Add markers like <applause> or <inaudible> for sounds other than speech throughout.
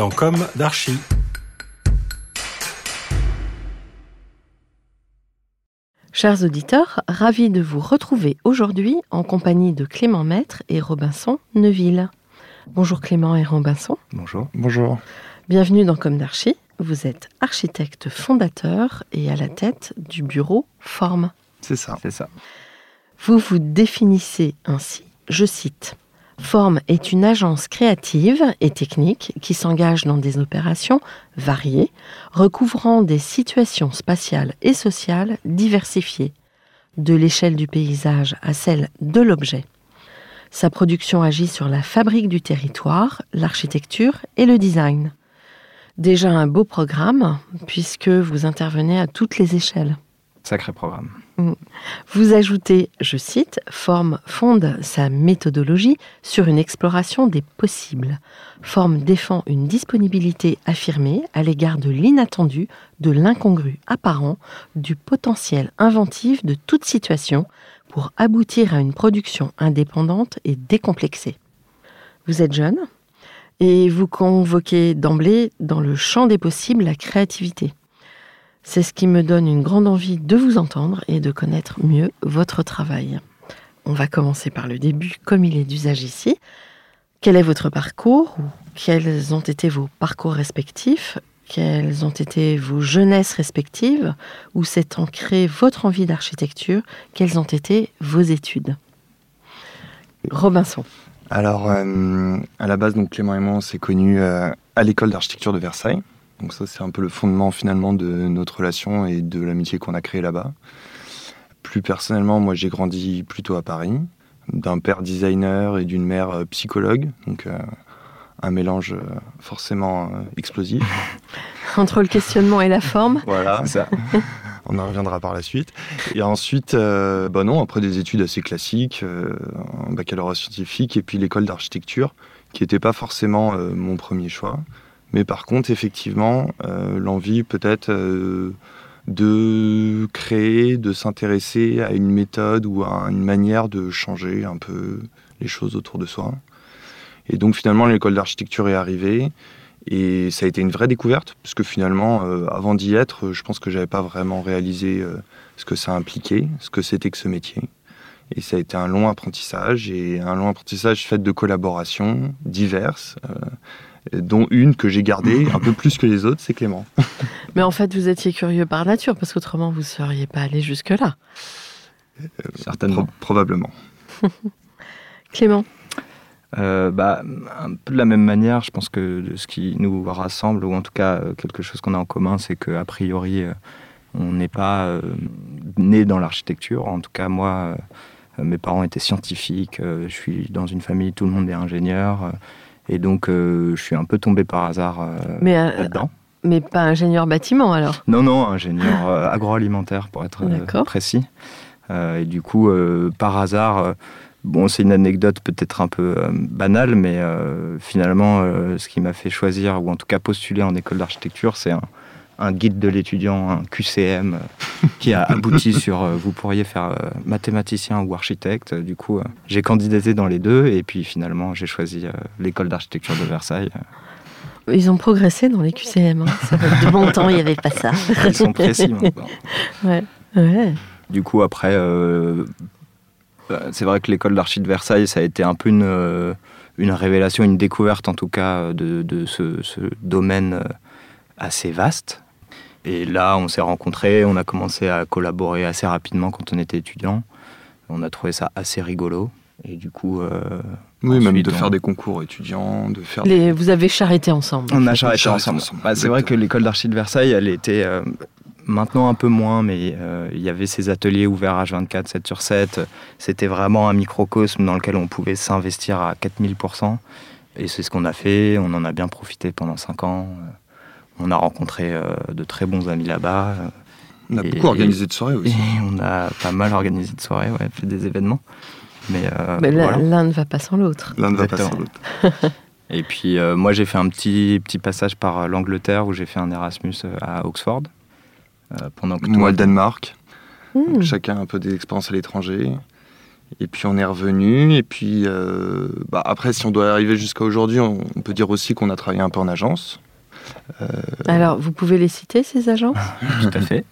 dans Comme d'Archie. Chers auditeurs, ravi de vous retrouver aujourd'hui en compagnie de Clément Maître et Robinson Neuville. Bonjour Clément et Robinson. Bonjour. Bonjour. Bienvenue dans Comme d'Archie. Vous êtes architecte fondateur et à la tête du bureau Forme. C'est ça. C'est ça. Vous vous définissez ainsi, je cite, Forme est une agence créative et technique qui s'engage dans des opérations variées, recouvrant des situations spatiales et sociales diversifiées, de l'échelle du paysage à celle de l'objet. Sa production agit sur la fabrique du territoire, l'architecture et le design. Déjà un beau programme, puisque vous intervenez à toutes les échelles. Sacré programme. Vous ajoutez, je cite, Forme fonde sa méthodologie sur une exploration des possibles. Forme défend une disponibilité affirmée à l'égard de l'inattendu, de l'incongru apparent, du potentiel inventif de toute situation pour aboutir à une production indépendante et décomplexée. Vous êtes jeune et vous convoquez d'emblée dans le champ des possibles la créativité. C'est ce qui me donne une grande envie de vous entendre et de connaître mieux votre travail. On va commencer par le début, comme il est d'usage ici. Quel est votre parcours ou quels ont été vos parcours respectifs? Quelles ont été vos jeunesses respectives? Où s'est ancrée votre envie d'architecture? Quelles ont été vos études? Robinson. Alors, euh, à la base, donc Clément et moi, on s'est connus euh, à l'école d'architecture de Versailles. Donc ça, c'est un peu le fondement finalement de notre relation et de l'amitié qu'on a créée là-bas. Plus personnellement, moi, j'ai grandi plutôt à Paris, d'un père designer et d'une mère euh, psychologue. Donc un mélange forcément explosif. <laughs> Entre le questionnement et la forme. <laughs> voilà, ça. <laughs> On en reviendra par la suite. Et ensuite, euh, bah non, après des études assez classiques, euh, un baccalauréat scientifique et puis l'école d'architecture, qui n'était pas forcément euh, mon premier choix. Mais par contre, effectivement, l'envie peut-être de créer, de s'intéresser à une méthode ou à une manière de changer un peu les choses autour de soi. Et donc finalement, l'école d'architecture est arrivée. Et ça a été une vraie découverte, parce que finalement, euh, avant d'y être, je pense que j'avais pas vraiment réalisé euh, ce que ça impliquait, ce que c'était que ce métier. Et ça a été un long apprentissage, et un long apprentissage fait de collaborations diverses, euh, dont une que j'ai gardée un peu plus que les autres, c'est Clément. <laughs> Mais en fait, vous étiez curieux par nature, parce qu'autrement, vous ne seriez pas allé jusque-là. Certainement. probablement. <laughs> Clément euh, bah, un peu de la même manière, je pense que ce qui nous rassemble, ou en tout cas euh, quelque chose qu'on a en commun, c'est qu'a priori, euh, on n'est pas né dans l'architecture. En tout cas, moi, mes parents étaient scientifiques, je suis dans une famille, tout le monde est ingénieur, et donc je suis un peu tombé par hasard là-dedans. Mais pas ingénieur bâtiment alors? Non, non, ingénieur agroalimentaire pour être précis. et du coup, par hasard, Bon, c'est une anecdote peut-être un peu euh, banale, mais euh, finalement, euh, ce qui m'a fait choisir, ou en tout cas postuler en école d'architecture, c'est un, guide de l'étudiant, un QCM, qui a <laughs> abouti sur vous pourriez faire mathématicien ou architecte. Du coup, j'ai candidaté dans les deux, et puis finalement, j'ai choisi l'école d'architecture de Versailles. Ils ont progressé dans les QCM. Hein. Ça fait de bon temps, il n'y avait pas ça. <laughs> Ils sont précis maintenant. Ouais. ouais. Du coup, après, bah, c'est vrai que l'école d'archi de Versailles, ça a été un peu une, euh, une révélation, une découverte en tout cas de, ce, domaine euh, assez vaste. Et là, on s'est rencontrés, on a commencé à collaborer assez rapidement quand on était étudiant. On a trouvé ça assez rigolo. Et du coup. Euh, oui, même de faire des concours étudiants, de faire. Vous avez charretté ensemble. On a charretté ensemble. Bah, c'est vrai que l'école d'archi de Versailles, elle était. Euh, maintenant un peu moins, mais euh, il y avait ces ateliers ouverts H24, 7 sur 7. C'était vraiment un microcosme dans lequel on pouvait s'investir à 4000%. Et c'est ce qu'on a fait. On en a bien profité pendant 5 ans. On a rencontré de très bons amis là-bas. On a beaucoup organisé de soirées aussi. on a pas mal organisé de soirées, ouais, fait des événements. Mais, euh, l'un ne va pas sans l'autre. L'un ne va pas sans l'autre. Et puis euh, moi j'ai fait un petit, petit passage par euh, l'Angleterre où j'ai fait un Erasmus à Oxford. pendant que moi, le Danemark. Hmm. chacun un peu des expériences à l'étranger. Et puis on est revenu. Et puis bah, après, si on doit arriver jusqu'à aujourd'hui, on, peut dire aussi qu'on a travaillé un peu en agence. Alors, vous pouvez les citer, ces agences? Tout à fait.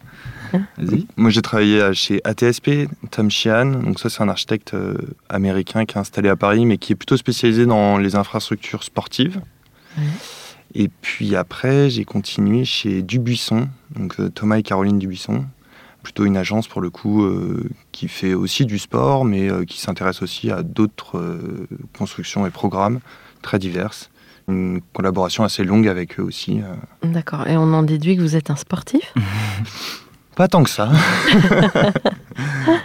<laughs> Moi, j'ai travaillé chez ATSP, Tom Sheehan. Donc, ça, c'est un architecte euh, américain qui est installé à Paris, mais qui est plutôt spécialisé dans les infrastructures sportives. Et puis après, j'ai continué chez Dubuisson, donc euh, Thomas et Caroline Dubuisson. Plutôt une agence, pour le coup, euh, qui fait aussi du sport, mais qui s'intéresse aussi à d'autres constructions et programmes très diverses une collaboration assez longue avec eux aussi. D'accord. Et on en déduit que vous êtes un sportif? <laughs> Pas tant que ça. <laughs>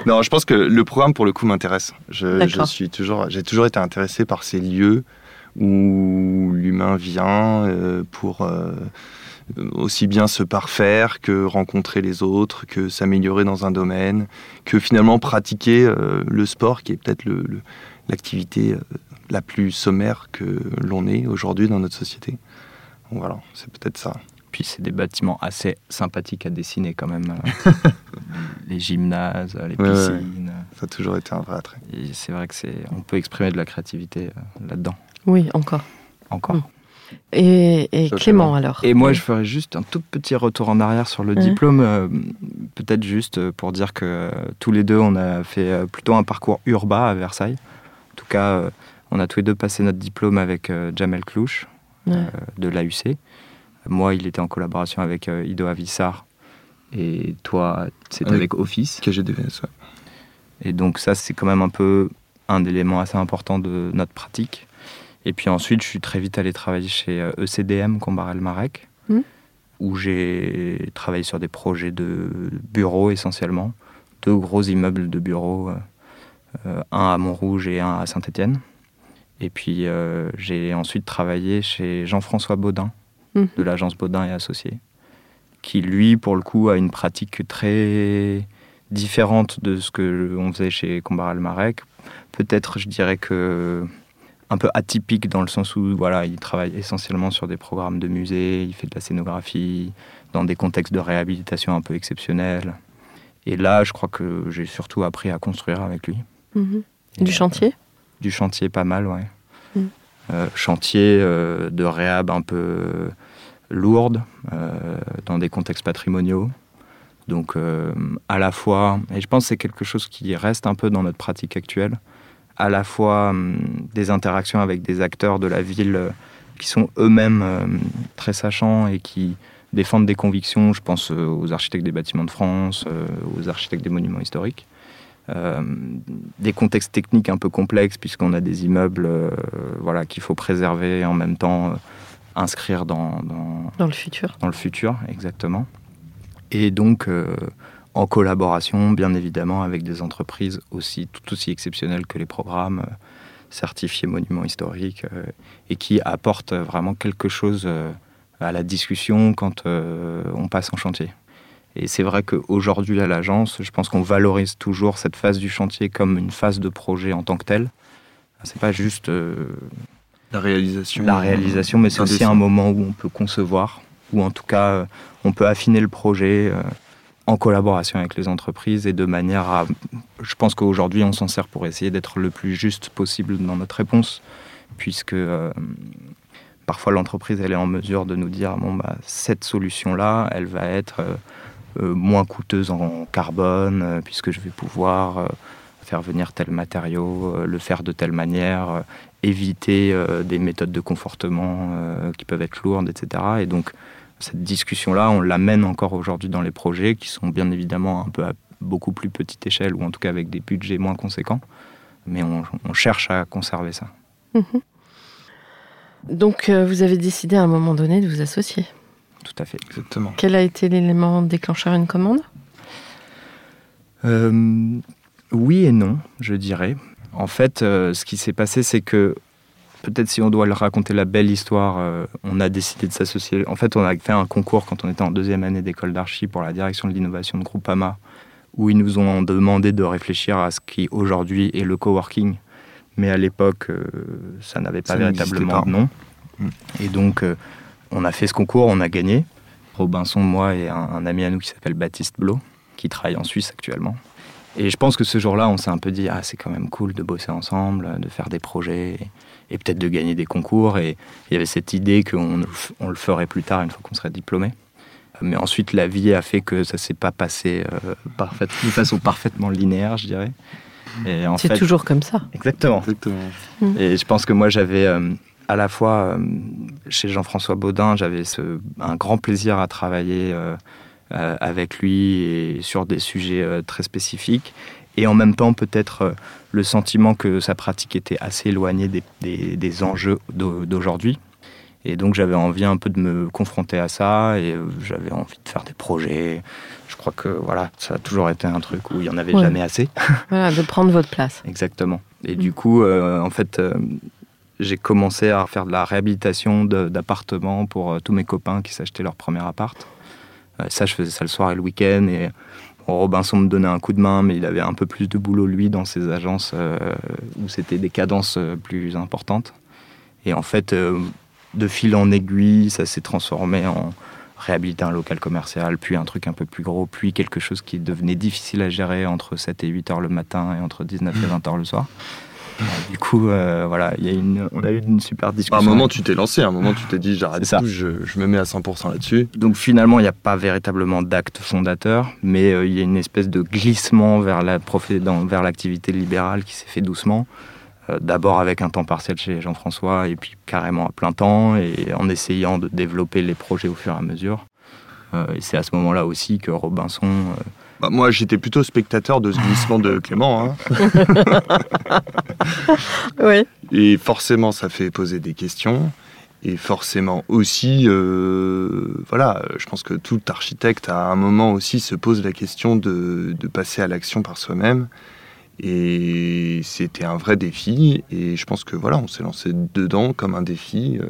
non, je pense que le programme, pour le coup, m'intéresse. Je, suis toujours, j'ai toujours été intéressé par ces lieux où l'humain vient euh, pour euh, aussi bien se parfaire que rencontrer les autres, que s'améliorer dans un domaine, que finalement pratiquer euh, le sport, qui est peut-être l'activité la plus sommaire que l'on est aujourd'hui dans notre société. voilà, c'est peut-être ça. Puis c'est des bâtiments assez sympathiques à dessiner quand même. <laughs> les gymnases, les piscines. Ça a toujours été un vrai attrait. Et c'est vrai que c'est, on peut exprimer de la créativité euh, là-dedans. Oui, encore. Encore. Mm. Et, Clément alors Et moi je ferais juste un tout petit retour en arrière sur le diplôme, euh, peut-être juste euh, pour dire que tous les deux on a fait plutôt un parcours urbain à Versailles. En tout cas, on a tous les deux passé notre diplôme avec Jamel Clouche de l'AUC. Moi, il était en collaboration avec euh, Ido Avissar. Et toi, c'est avec Office. KGDVS, ouais. Et donc ça, c'est quand même un peu un élément assez important de notre pratique. Et puis ensuite, je suis très vite allé travailler chez ECDM, euh, e Combarel Marek, hmm. où j'ai travaillé sur des projets de bureaux essentiellement, deux gros immeubles de bureaux, euh, un à Montrouge et un à Saint-Étienne. Et puis j'ai ensuite travaillé chez Jean-François Baudin, de mhm. l'agence Baudin et Associés, qui lui, pour le coup, a une pratique très différente de ce que on faisait chez Combaral Marek. Peut-être, je dirais que un peu atypique dans le sens où voilà, il travaille essentiellement sur des programmes de musée, il fait de la scénographie, dans des contextes de réhabilitation un peu exceptionnels. Et là, je crois que j'ai surtout appris à construire avec lui. Mhm. Du chantier? Du chantier, pas mal, ouais. Mhm. Euh, chantier euh, de réhab un peu lourde euh, dans des contextes patrimoniaux. Donc à la fois, et je pense que c'est quelque chose qui reste un peu dans notre pratique actuelle, à la fois hum, des interactions avec des acteurs de la ville qui sont eux-mêmes très sachants et qui défendent des convictions. Je pense aux architectes des bâtiments de France, aux architectes des monuments historiques. Des contextes techniques un peu complexes puisqu'on a des immeubles voilà, qu'il faut préserver en même temps inscrire dans, dans, le futur. Dans le futur, exactement. Et donc, euh, en collaboration, bien évidemment, avec des entreprises aussi tout aussi exceptionnelles que les programmes euh, certifiés monuments historiques euh, et qui apportent vraiment quelque chose à la discussion quand on passe en chantier. Et c'est vrai qu'aujourd'hui, à l'agence, je pense qu'on valorise toujours cette phase du chantier comme une phase de projet en tant que telle. C'est pas juste la réalisation. La réalisation, mais c'est aussi un moment où on peut concevoir, ou en tout cas, euh, on peut affiner le projet euh, en collaboration avec les entreprises et de manière à. Je pense qu'aujourd'hui, on s'en sert pour essayer d'être le plus juste possible dans notre réponse, puisque euh, parfois l'entreprise, elle est en mesure de nous dire bon, bah, cette solution-là, elle va être moins coûteuse en carbone, puisque je vais pouvoir faire venir tel matériau, le faire de telle manière, éviter euh, des méthodes de confortement euh, qui peuvent être lourdes, etc. Et donc, cette discussion-là, on l'amène encore aujourd'hui dans les projets qui sont bien évidemment un peu à beaucoup plus petite échelle ou en tout cas avec des budgets moins conséquents. Mais on, cherche à conserver ça. Mhm. Donc euh, vous avez décidé à un moment donné de vous associer. Tout à fait. Exactement. Quel a été l'élément déclencheur une commande? Euh, Oui et non, je dirais. En fait, euh, ce qui s'est passé, c'est que peut-être si on doit le raconter la belle histoire, euh, on a décidé de s'associer. En fait, on a fait un concours quand on était en deuxième année d'école d'archi pour la direction de l'innovation de Groupama, où ils nous ont demandé de réfléchir à ce qui aujourd'hui est le coworking. Mais à l'époque, euh, ça n'avait pas véritablement de nom. Mm. Et donc, on a fait ce concours, on a gagné. Robinson, moi et un, un ami à nous qui s'appelle Baptiste Blot, qui travaille en Suisse actuellement. Et je pense que ce jour-là, on s'est un peu dit, ah, c'est quand même cool de bosser ensemble, de faire des projets et, peut-être de gagner des concours. Et il y avait cette idée qu'on on le ferait plus tard, une fois qu'on serait diplômé. Mais ensuite, la vie a fait que ça s'est pas passé euh, parfait, de façon parfaitement linéaire, je dirais. C'est toujours comme ça. Exactement. Exactement. Mmh. Et je pense que moi, j'avais euh, à la fois, euh, chez Jean-François Baudin, j'avais un grand plaisir à travailler euh, avec lui et sur des sujets euh, très spécifiques. Et en même temps, peut-être euh, le sentiment que sa pratique était assez éloignée des, des, enjeux d'aujourd'hui. Et donc j'avais envie un peu de me confronter à ça et j'avais envie de faire des projets. Je crois que voilà, ça a toujours été un truc où il n'y en avait jamais assez. Voilà, de prendre votre place. <laughs> Exactement. Et du coup, en fait, j'ai commencé à faire de la réhabilitation d'appartements pour tous mes copains qui s'achetaient leur premier appart. Euh, ça, je faisais ça le soir et le week-end. Et Robinson me donnait un coup de main, mais il avait un peu plus de boulot, lui, dans ses agences euh, où c'était des cadences euh, plus importantes. Et en fait, de fil en aiguille, ça s'est transformé en réhabiliter un local commercial, puis un truc un peu plus gros, puis quelque chose qui devenait difficile à gérer entre 7 et 8 heures le matin et entre 19 et 20 heures le soir. Du coup, euh, voilà, y a une, on a eu une super discussion. À un moment, tu t'es lancé, à un moment, tu t'es dit, j'arrête tout, je, je, me mets à 100% là-dessus. Donc finalement, il n'y a pas véritablement d'acte fondateur, mais euh, il y a une espèce de glissement vers la vers l'activité libérale qui s'est fait doucement. Euh, d'abord avec un temps partiel chez Jean-François, et puis carrément à plein temps, et en essayant de développer les projets au fur et à mesure. et c'est à ce moment-là aussi que Robinson bah, moi, j'étais plutôt spectateur de ce glissement de Clément. Hein. <laughs> oui. Et forcément, ça fait poser des questions. Et forcément aussi, euh, voilà, je pense que tout architecte à un moment aussi se pose la question de, passer à l'action par soi-même. Et c'était un vrai défi. Et je pense que voilà, on s'est lancé dedans comme un défi. Euh,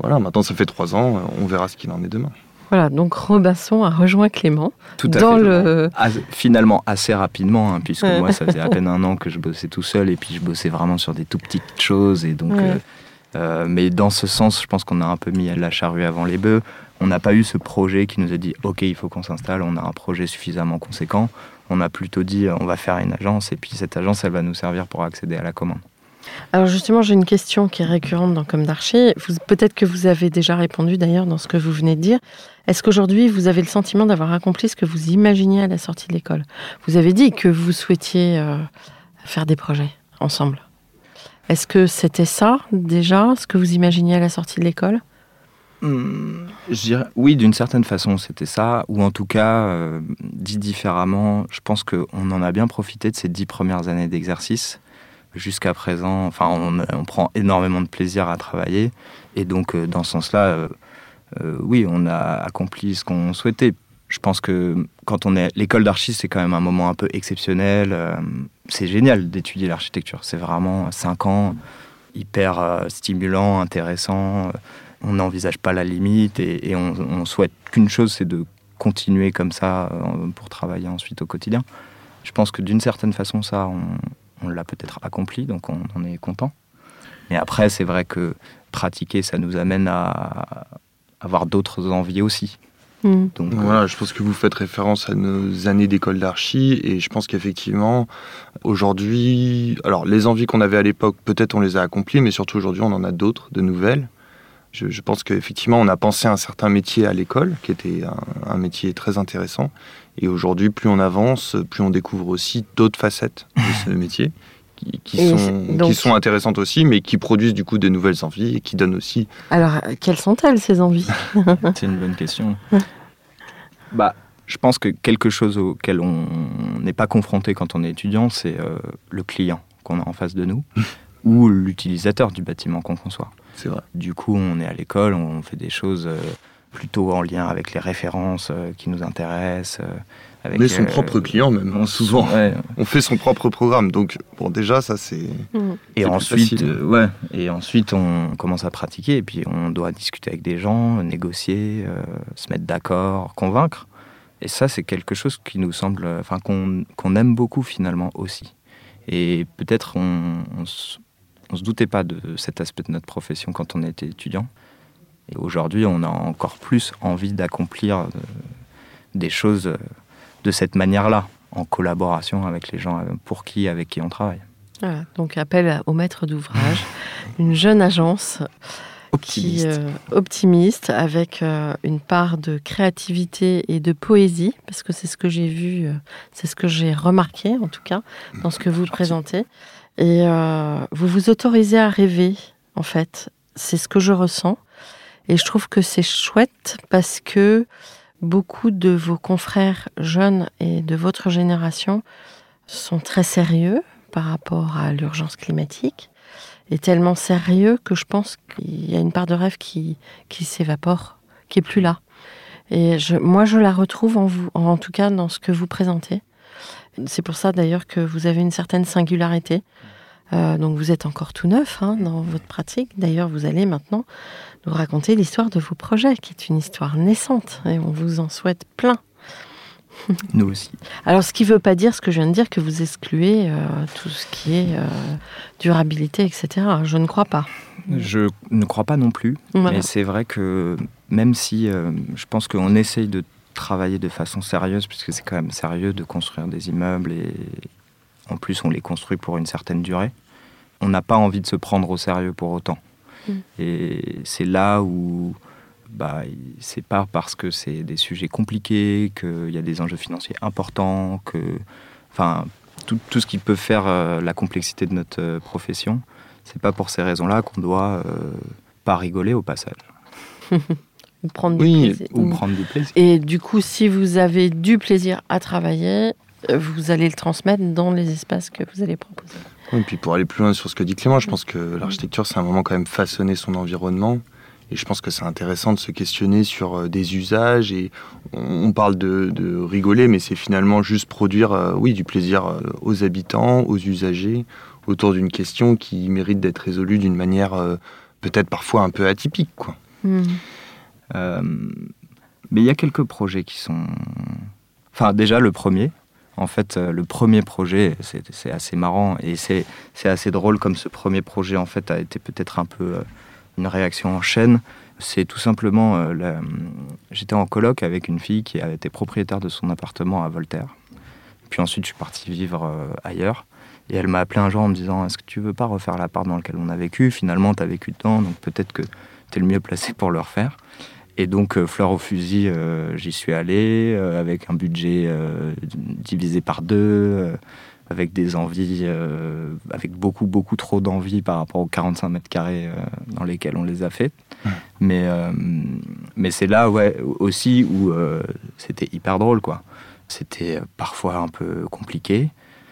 voilà, maintenant ça fait trois ans, on verra ce qu'il en est demain. Voilà, donc Robinson a rejoint Clément. Tout à dans fait. Le... finalement, assez rapidement, hein, puisque moi, ça faisait à peine un <laughs> an que je bossais tout seul, et puis je bossais vraiment sur des tout petites choses. Et donc, euh, euh, mais dans ce sens, je pense qu'on a un peu mis la charrue avant les bœufs. On n'a pas eu ce projet qui nous a dit, OK, il faut qu'on s'installe, on a un projet suffisamment conséquent. On a plutôt dit, on va faire une agence, et puis cette agence, elle va nous servir pour accéder à la commande. Alors justement, j'ai une question qui est récurrente dans Comme d'Archi. Peut-être que vous avez déjà répondu d'ailleurs dans ce que vous venez de dire. Est-ce qu'aujourd'hui, vous avez le sentiment d'avoir accompli ce que vous imaginiez à la sortie de l'école? Vous avez dit que vous souhaitiez euh, faire des projets ensemble. Est-ce que c'était ça déjà, ce que vous imaginiez à la sortie de l'école? Hmm, oui, d'une certaine façon, c'était ça. Ou en tout cas, euh, dit différemment, je pense qu'on en a bien profité de ces dix premières années d'exercice jusqu'à présent, enfin, on, prend énormément de plaisir à travailler. Et donc, euh, dans ce sens-là, euh, euh, oui, on a accompli ce qu'on souhaitait. Je pense que quand on est l'école d'archi, c'est quand même un moment un peu exceptionnel. c'est génial d'étudier l'architecture. C'est vraiment cinq ans hyper stimulant, intéressant. On n'envisage pas la limite et, on, souhaite qu'une chose, c'est de continuer comme ça pour travailler ensuite au quotidien. Je pense que d'une certaine façon, ça, on l'a peut-être accompli, donc on en est content. Mais après, c'est vrai que pratiquer, ça nous amène à avoir d'autres envies aussi. Hmm. Donc, voilà, je pense que vous faites référence à nos années d'école d'archi et je pense qu'effectivement, aujourd'hui, alors les envies qu'on avait à l'époque, peut-être on les a accomplies, mais surtout aujourd'hui, on en a d'autres, de nouvelles. Je, pense qu'effectivement, on a pensé à un certain métier à l'école, qui était un, métier très intéressant. Et aujourd'hui, plus on avance, plus on découvre aussi d'autres facettes de ce <laughs> métier, qui, sont, qui sont intéressantes aussi, mais qui produisent du coup de nouvelles envies et qui donnent aussi. Alors, quelles sont-elles ces envies <laughs> C'est une bonne question. <laughs> bah, je pense que quelque chose auquel on n'est pas confronté quand on est étudiant, c'est euh, le client qu'on a en face de nous ou l'utilisateur du bâtiment qu'on conçoit. C'est vrai. Du coup, on est à l'école, on fait des choses euh, plutôt en lien avec les références euh, qui nous intéressent. Avec, on est son propre client même, hein, souvent. On fait son propre programme, donc bon déjà ça c'est. Mmh. Et ensuite, ouais. Et ensuite on commence à pratiquer et puis on doit discuter avec des gens, négocier, se mettre d'accord, convaincre. Et ça, c'est quelque chose qui nous semble, enfin, qu'on aime beaucoup finalement aussi. Et peut-être on, on, se doutait pas de cet aspect de notre profession quand on était étudiant. Et aujourd'hui, on a encore plus envie d'accomplir euh, des choses euh, de cette manière-là, en collaboration avec les gens pour qui, avec qui on travaille. Voilà, donc appel au maître d'ouvrage, <laughs> une jeune agence optimiste, euh, optimiste avec euh, une part de créativité et de poésie, parce que c'est ce que j'ai vu, euh, c'est ce que j'ai remarqué en tout cas dans ce que vous présentez. Et vous vous autorisez à rêver, en fait. C'est ce que je ressens. Et je trouve que c'est chouette parce que beaucoup de vos confrères jeunes et de votre génération sont très sérieux par rapport à l'urgence climatique est tellement sérieux que je pense qu'il y a une part de rêve qui, qui s'évapore, qui est plus là. Et moi, je la retrouve en vous, en tout cas dans ce que vous présentez. C'est pour ça d'ailleurs que vous avez une certaine singularité. Euh, donc vous êtes encore tout neuf hein, dans votre pratique. D'ailleurs, vous allez maintenant nous raconter l'histoire de vos projets, qui est une histoire naissante, et on vous en souhaite plein. <laughs> Nous aussi. Alors, ce qui ne veut pas dire ce que je viens de dire, que vous excluez euh, tout ce qui est euh, durabilité, etc. Je ne crois pas. Je ne crois pas non plus. Mais c'est vrai que même si je pense qu'on essaye de travailler de façon sérieuse, puisque c'est quand même sérieux de construire des immeubles et en plus on les construit pour une certaine durée, on n'a pas envie de se prendre au sérieux pour autant. Mm. Et c'est là où bah, c'est pas parce que c'est des sujets compliqués, qu'il y a des enjeux financiers importants, que, enfin, tout, tout ce qui peut faire euh, la complexité de notre euh, profession, c'est pas pour ces raisons-là qu'on doit euh, pas rigoler au passage. <laughs> ou prendre du plaisir. Ou prendre du plaisir. Et du coup, si vous avez du plaisir à travailler, vous allez le transmettre dans les espaces que vous allez proposer. Et puis pour aller plus loin sur ce que dit Clément, je pense que l'architecture, c'est un moment quand même façonner son environnement. Et je pense que c'est intéressant de se questionner sur euh, des usages. Et on parle de, rigoler, mais c'est finalement juste produire, euh, oui, du plaisir euh, aux habitants, aux usagers, autour d'une question qui mérite d'être résolue d'une manière peut-être parfois un peu atypique, quoi. Mmh. mais il y a quelques projets qui sont. Enfin, déjà le premier. En fait, le premier projet, c'est assez marrant et c'est assez drôle comme ce premier projet en fait a été peut-être un peu une réaction en chaîne. C'est tout simplement, euh, j'étais en colloque avec une fille qui avait été propriétaire de son appartement à Voltaire. Puis ensuite, je suis parti vivre euh, ailleurs. Et elle m'a appelé un jour en me disant Est-ce que tu veux pas refaire l'appart dans lequel on a vécu? Finalement, tu as vécu dedans, donc peut-être que tu es le mieux placé pour le refaire. Et donc, euh, fleur au fusil, j'y suis allé avec un budget divisé par deux avec des envies, euh, avec beaucoup, beaucoup trop d'envies par rapport aux 45 mètres carrés euh, dans lesquels on les a fait. Mais, euh, mais c'est là ouais, aussi où c'était hyper drôle. quoi. C'était parfois un peu compliqué,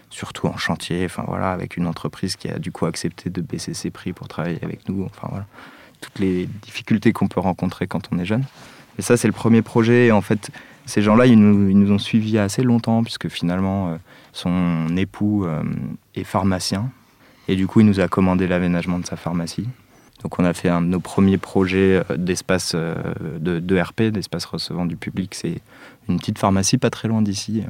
surtout en chantier, enfin voilà, avec une entreprise qui a du coup accepté de baisser ses prix pour travailler avec nous. Enfin voilà, toutes les difficultés qu'on peut rencontrer quand on est jeune. Et ça, c'est le premier projet. En fait, ces gens-là, ils nous, ils nous ont suivis assez longtemps, puisque finalement son époux euh, est pharmacien et du coup il nous a commandé l'aménagement de sa pharmacie. Donc on a fait un de nos premiers projets euh, d'espace euh, de, RP, d'espace recevant du public. C'est une petite pharmacie pas très loin d'ici.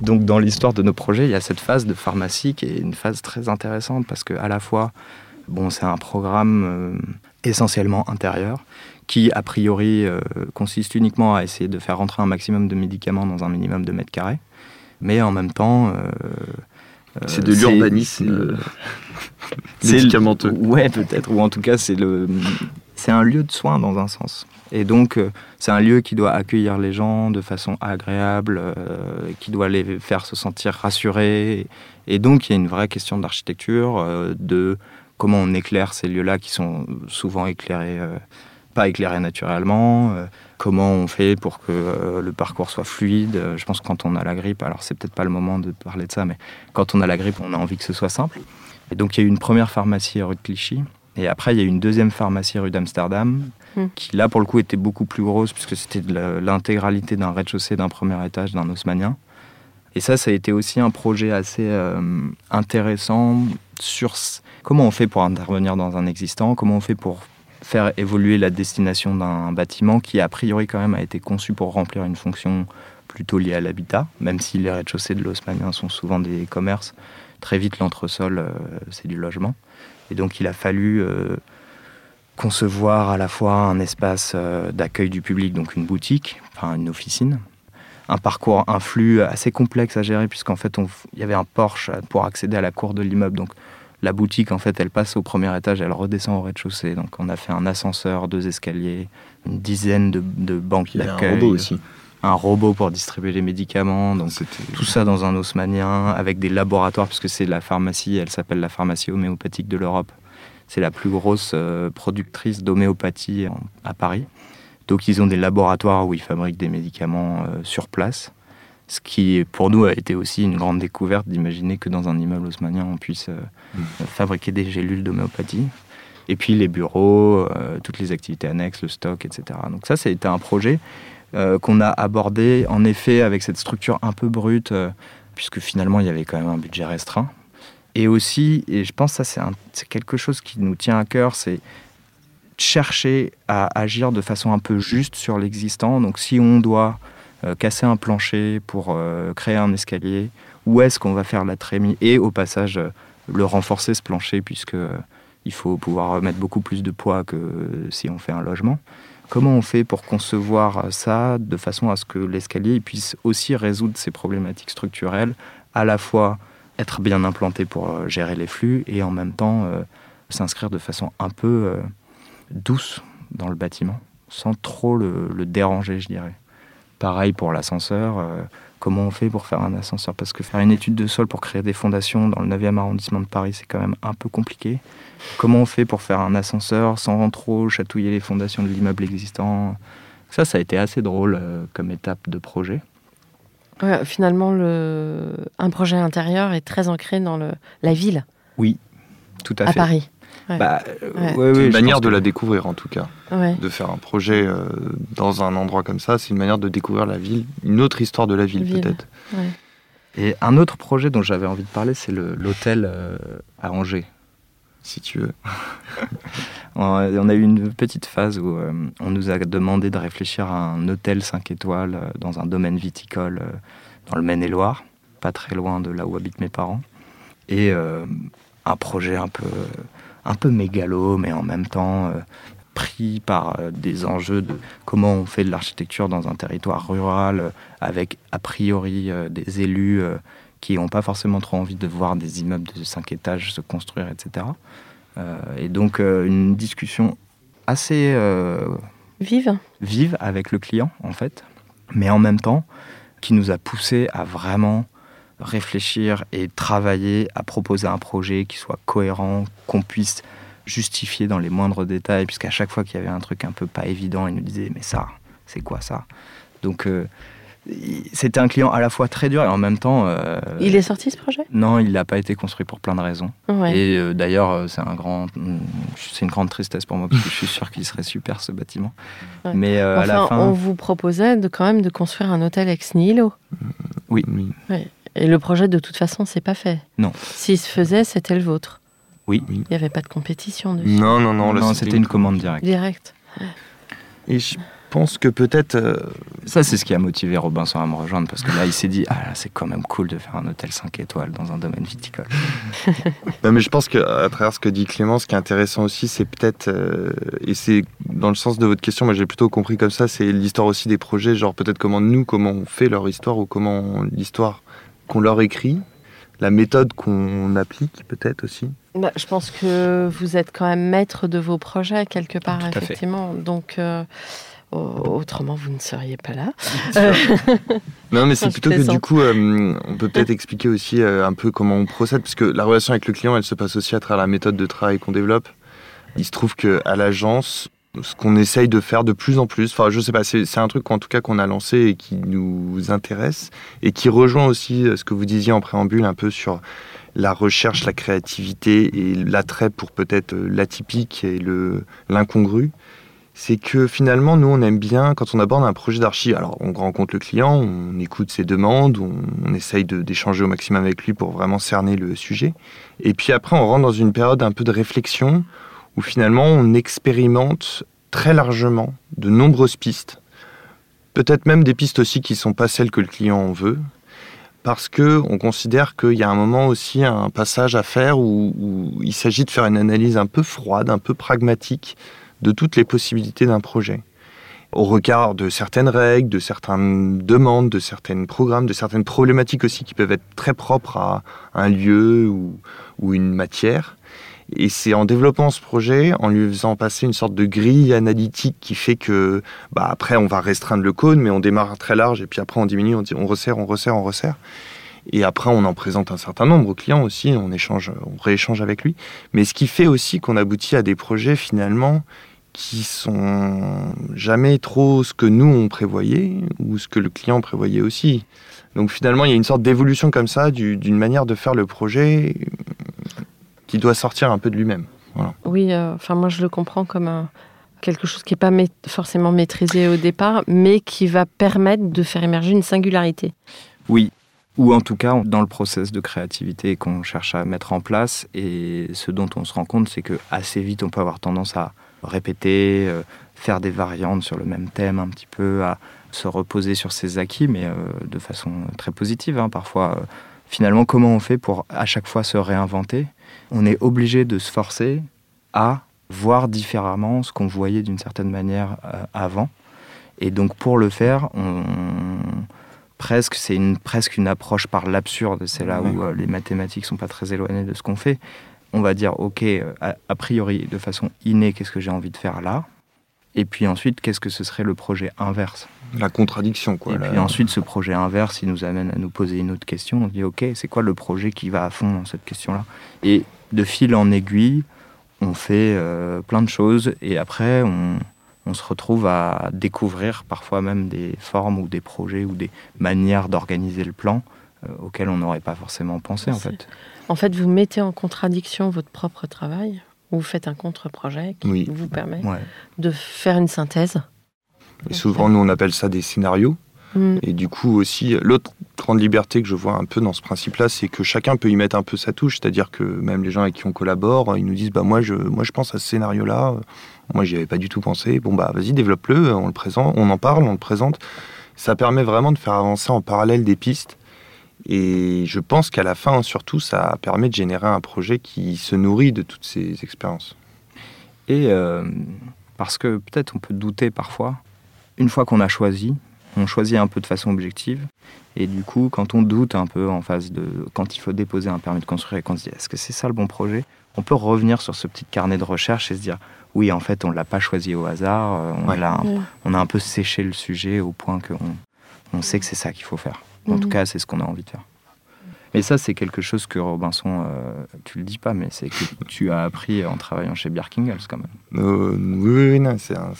Donc dans l'histoire de nos projets, il y a cette phase de pharmacie qui est une phase très intéressante parce que à la fois, bon, c'est un programme essentiellement intérieur qui a priori consiste uniquement à essayer de faire rentrer un maximum de médicaments dans un minimum de mètres carrés mais en même temps. Euh, euh, c'est de l'urbanisme <laughs> médicamenteux. Ouais, peut-être, ou en tout cas, c'est le, c'est un lieu de soins dans un sens. Et donc, euh, c'est un lieu qui doit accueillir les gens de façon agréable, euh, qui doit les faire se sentir rassurés. Et donc, il y a une vraie question d'architecture, euh, de comment on éclaire ces lieux-là qui sont souvent éclairés, pas éclairés naturellement. comment on fait pour que le parcours soit fluide. Je pense que quand on a la grippe, alors c'est peut-être pas le moment de parler de ça, mais quand on a la grippe, on a envie que ce soit simple. Et donc, il y a eu une première pharmacie rue de Clichy. Et après, il y a eu une deuxième pharmacie rue d'Amsterdam, hmm. qui là, pour le coup, était beaucoup plus grosse, puisque c'était l'intégralité d'un rez-de-chaussée, d'un premier étage, d'un haussmanien. Et ça, ça a été aussi un projet assez euh, intéressant sur comment on fait pour intervenir dans un existant, comment on fait pour faire évoluer la destination d'un bâtiment qui, a priori, quand même, a été conçu pour remplir une fonction plutôt liée à l'habitat, même si les rez-de-chaussée de l'haussmanien sont souvent des commerces? Très vite, l'entresol, euh, c'est du logement. Et donc il a fallu euh, concevoir à la fois un espace euh, d'accueil du public, donc une boutique, enfin une officine, un parcours, un flux assez complexe à gérer puisqu'en fait il y avait un porche pour accéder à la cour de l'immeuble. Donc la boutique en fait elle passe au premier étage, elle redescend au rez-de-chaussée. Donc on a fait un ascenseur, deux escaliers, une dizaine de, de banques d'accueil. Un robot aussi un robot pour distribuer les médicaments, donc tout ça dans un haussmanien, avec des laboratoires, puisque c'est la pharmacie, elle s'appelle la pharmacie homéopathique de l'Europe. C'est la plus grosse euh, productrice d'homéopathie à Paris. Donc ils ont des laboratoires où ils fabriquent des médicaments euh, sur place. Ce qui, pour nous, a été aussi une grande découverte d'imaginer que dans un immeuble haussmanien, on puisse euh, mmh. fabriquer des gélules d'homéopathie. Et puis les bureaux, toutes les activités annexes, le stock, etc. Donc ça, été un projet euh, qu'on a abordé en effet avec cette structure un peu brute, euh, puisque finalement il y avait quand même un budget restreint. Et aussi, et je pense que ça c'est quelque chose qui nous tient à cœur, c'est chercher à agir de façon un peu juste sur l'existant. Donc si on doit euh, casser un plancher pour créer un escalier, où est-ce qu'on va faire la trémie? Et au passage le renforcer ce plancher puisque il faut pouvoir mettre beaucoup plus de poids que si on fait un logement. Comment on fait pour concevoir ça de façon à ce que l'escalier puisse aussi résoudre ces problématiques structurelles, à la fois être bien implanté pour euh, gérer les flux et en même temps euh, s'inscrire de façon un peu euh, douce dans le bâtiment, sans trop le, déranger, je dirais. Pareil pour l'ascenseur. comment on fait pour faire un ascenseur? Parce que faire une étude de sol pour créer des fondations dans le 9e arrondissement de Paris, c'est quand même un peu compliqué. Comment on fait pour faire un ascenseur sans trop chatouiller les fondations de l'immeuble existant? Ça, ça a été assez drôle euh, comme étape de projet. finalement, le... un projet intérieur est très ancré dans le... la ville. Oui, tout à, fait. À Paris. Bah, euh, c'est une manière de la découvrir en tout cas. De faire un projet euh, dans un endroit comme ça, c'est une manière de découvrir la ville, une autre histoire de la ville, peut-être. Et un autre projet dont j'avais envie de parler, c'est l'hôtel à Angers si tu veux. <laughs> on a eu une petite phase où euh, on nous a demandé de réfléchir à un hôtel 5 étoiles euh, dans un domaine viticole euh, dans le Maine-et-Loire, pas très loin de là où habitent mes parents. Et un projet un peu, un peu mégalo, mais en même temps pris par des enjeux de comment on fait de l'architecture dans un territoire rural, avec a priori des élus qui n'ont pas forcément trop envie de voir des immeubles de 5 étages se construire, etc. Euh, et donc euh, une discussion assez euh, vive. vive avec le client, en fait, mais en même temps qui nous a poussé à vraiment réfléchir et travailler à proposer un projet qui soit cohérent, qu'on puisse justifier dans les moindres détails, puisqu'à chaque fois qu'il y avait un truc un peu pas évident, il nous disait mais ça, c'est quoi ça? Donc c'était un client à la fois très dur et en même temps. Euh, il est sorti ce projet? Non, il n'a pas été construit pour plein de raisons. Et euh, d'ailleurs, euh, c'est un grand, c'est une grande tristesse pour moi parce que je suis sûr qu'il serait super ce bâtiment. Mais à la fin, on vous proposait de quand même de construire un hôtel ex nihilo. Oui. Et le projet, de toute façon, c'est pas fait. Non. S'il se faisait, c'était le vôtre. Oui. Il n'y avait pas de compétition dessus. Non, non, non. non c'était une commande directe. Directe. Et je pense que peut-être. Euh, ça, c'est ce qui a motivé Robinson à me rejoindre, parce que là, il s'est dit Ah, c'est quand même cool de faire un hôtel 5 étoiles dans un domaine viticole. <laughs> mais je pense qu'à travers ce que dit Clément, ce qui est intéressant aussi, c'est peut-être. Euh, et c'est dans le sens de votre question, moi j'ai plutôt compris comme ça, c'est l'histoire aussi des projets, genre peut-être comment nous, comment on fait leur histoire, ou comment l'histoire qu'on leur écrit, la méthode qu'on applique peut-être aussi. Bah, je pense que vous êtes quand même maître de vos projets quelque part, effectivement. Donc. Euh, autrement, vous ne seriez pas là. <laughs> non, mais c'est plutôt que du coup, euh, on peut peut-être expliquer aussi euh, un peu comment on procède, parce que la relation avec le client, elle se passe aussi à travers la méthode de travail qu'on développe. Il se trouve qu'à l'agence, ce qu'on essaye de faire de plus en plus, enfin je sais pas, c'est un truc en tout cas qu'on a lancé et qui nous intéresse et qui rejoint aussi ce que vous disiez en préambule un peu sur la recherche, la créativité et l'attrait pour peut-être l'atypique et l'incongru c'est que finalement, nous, on aime bien, quand on aborde un projet d'archi, alors on rencontre le client, on écoute ses demandes, on, essaye d'échanger au maximum avec lui pour vraiment cerner le sujet. Et puis après, on rentre dans une période un peu de réflexion où finalement, on expérimente très largement de nombreuses pistes. Peut-être même des pistes aussi qui ne sont pas celles que le client veut, parce que on considère qu'il y a un moment aussi un passage à faire où il s'agit de faire une analyse un peu froide, un peu pragmatique de toutes les possibilités d'un projet. Au regard de certaines règles, de certaines demandes, de certains programmes, de certaines problématiques aussi qui peuvent être très propres à un lieu ou, une matière. Et c'est en développant ce projet, en lui faisant passer une sorte de grille analytique qui fait que, bah après, on va restreindre le cône, mais on démarre très large et puis après on diminue, on, resserre, on resserre, on resserre. Et après, on en présente un certain nombre aux clients aussi, on échange, on rééchange avec lui. Mais ce qui fait aussi qu'on aboutit à des projets finalement qui sont jamais trop ce que nous on prévoyait ou ce que le client prévoyait aussi. Donc finalement, il y a une sorte d'évolution comme ça d'une manière de faire le projet qui doit sortir un peu de lui-même. Oui, euh, enfin moi je le comprends comme quelque chose qui n'est pas forcément maîtrisé au départ, mais qui va permettre de faire émerger une singularité. Oui, ou en tout cas dans le process de créativité qu'on cherche à mettre en place. Et ce dont on se rend compte, c'est que assez vite, on peut avoir tendance à répéter, euh, faire des variantes sur le même thème un petit peu, à se reposer sur ses acquis, mais euh, de façon très positive. Hein. Parfois, euh, finalement, comment on fait pour à chaque fois se réinventer On est obligé de se forcer à voir différemment ce qu'on voyait d'une certaine manière avant. Et donc pour le faire, on, presque c'est une presque une approche par l'absurde. C'est là où les mathématiques sont pas très éloignées de ce qu'on fait on va dire, OK, euh, a, priori, de façon innée, qu'est-ce que j'ai envie de faire là? Et puis ensuite, qu'est-ce que ce serait le projet inverse? La contradiction, quoi. Et puis ensuite, ce projet inverse, il nous amène à nous poser une autre question. On dit, OK, c'est quoi le projet qui va à fond dans cette question-là? Et de fil en aiguille, on fait euh, plein de choses et après, on, se retrouve à découvrir parfois même des formes ou des projets ou des manières d'organiser le plan euh, auxquelles on n'aurait pas forcément pensé, en fait. En fait, vous mettez en contradiction votre propre travail, vous faites un contre-projet qui vous permet de faire une synthèse. Et souvent, nous, on appelle ça des scénarios. Mm. Et du coup aussi, l'autre grande liberté que je vois un peu dans ce principe-là, c'est que chacun peut y mettre un peu sa touche. C'est-à-dire que même les gens avec qui on collabore, ils nous disent, bah moi je, moi je pense à ce scénario-là. Moi, j'y avais pas du tout pensé. Bon bah vas-y, développe-le. On le présente, on en parle, on le présente. Ça permet vraiment de faire avancer en parallèle des pistes et je pense qu'à la fin, surtout, ça permet de générer un projet qui se nourrit de toutes ces expériences. Et euh, parce que peut-être on peut douter parfois, une fois qu'on a choisi, on choisit un peu de façon objective. Et du coup, quand on doute un peu en phase de. Quand il faut déposer un permis de construire et qu'on se dit est-ce que c'est ça le bon projet? On peut revenir sur ce petit carnet de recherche et se dire oui, en fait, on ne l'a pas choisi au hasard. Euh, on, a, on a un peu séché le sujet au point qu'on on sait que c'est ça qu'il faut faire. En tout mhm. cas, c'est ce qu'on a envie de faire. Mais ça, c'est quelque chose que Robinson, euh, tu le dis pas, mais c'est que tu as appris en travaillant chez Birkingles quand même. Euh, oui, non, c'est un,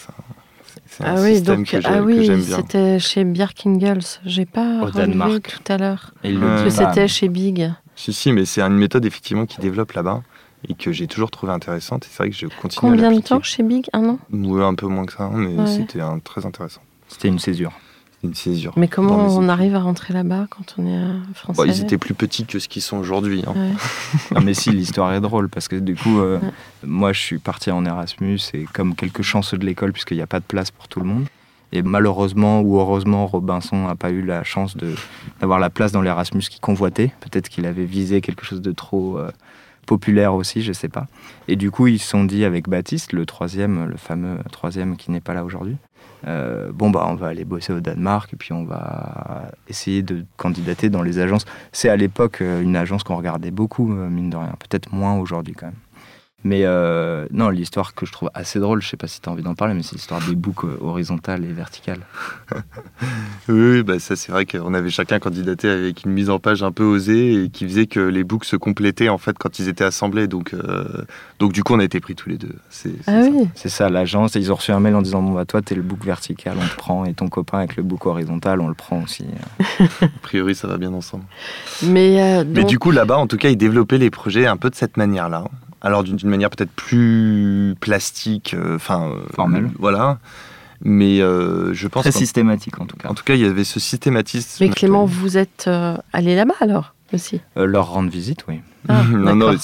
ah oui, donc, ah oui, c'était chez Birkingles. J'ai pas Au relevé tout à l'heure. que c'était chez Big. Si, si, mais c'est une méthode effectivement qui développe là-bas et que j'ai toujours trouvé intéressante. Et c'est vrai que je continue Combien de temps chez Big Un an? Oui, un peu moins que ça, mais c'était très intéressant. C'était une césure une césure. Mais comment on arrive à rentrer là-bas quand on est français bah, Ils étaient plus petits que ce qu'ils sont aujourd'hui. Hein. <laughs> mais si, l'histoire est drôle parce que du coup, euh, moi je suis parti en Erasmus et comme quelques chanceux de l'école, puisqu'il n'y a pas de place pour tout le monde. Et malheureusement ou heureusement, Robinson n'a pas eu la chance d'avoir la place dans l'Erasmus qu'il convoitait. Peut-être qu'il avait visé quelque chose de trop euh, populaire aussi, je ne sais pas. Et du coup, ils se sont dit avec Baptiste, le troisième, le fameux troisième qui n'est pas là aujourd'hui, euh, bon bah on va aller bosser au Danemark et puis on va essayer de candidater dans les agences. C'est à l'époque euh, une agence qu'on regardait beaucoup, euh, mine de rien, peut-être moins aujourd'hui quand même. Mais euh, non, l'histoire que je trouve assez drôle, je sais pas si tu as envie d'en parler, mais c'est l'histoire des boucles horizontales et verticales. <laughs> oui, bah ça c'est vrai qu'on avait chacun candidaté avec une mise en page un peu osée et qui faisait que les boucles se complétaient en fait quand ils étaient assemblés. Donc, euh, donc du coup, on a été pris tous les deux. C'est ah oui. ça, l'agence. Ils ont reçu un mail en disant bon bah toi t'es le bouc vertical, on te prend, et ton copain avec le bouc horizontal, on le prend aussi. <laughs> a priori, ça va bien ensemble. Mais, euh, mais du coup, là-bas, en tout cas, ils développaient les projets un peu de cette manière-là alors d'une manière peut-être plus plastique, euh, enfin euh, formelle, voilà. Mais euh, je pense très systématique en tout cas. En tout cas, il y avait ce systématisme. Mais Clément, vous êtes allé là-bas alors aussi? Leur rendre visite, oui. Ah, <laughs> non, non,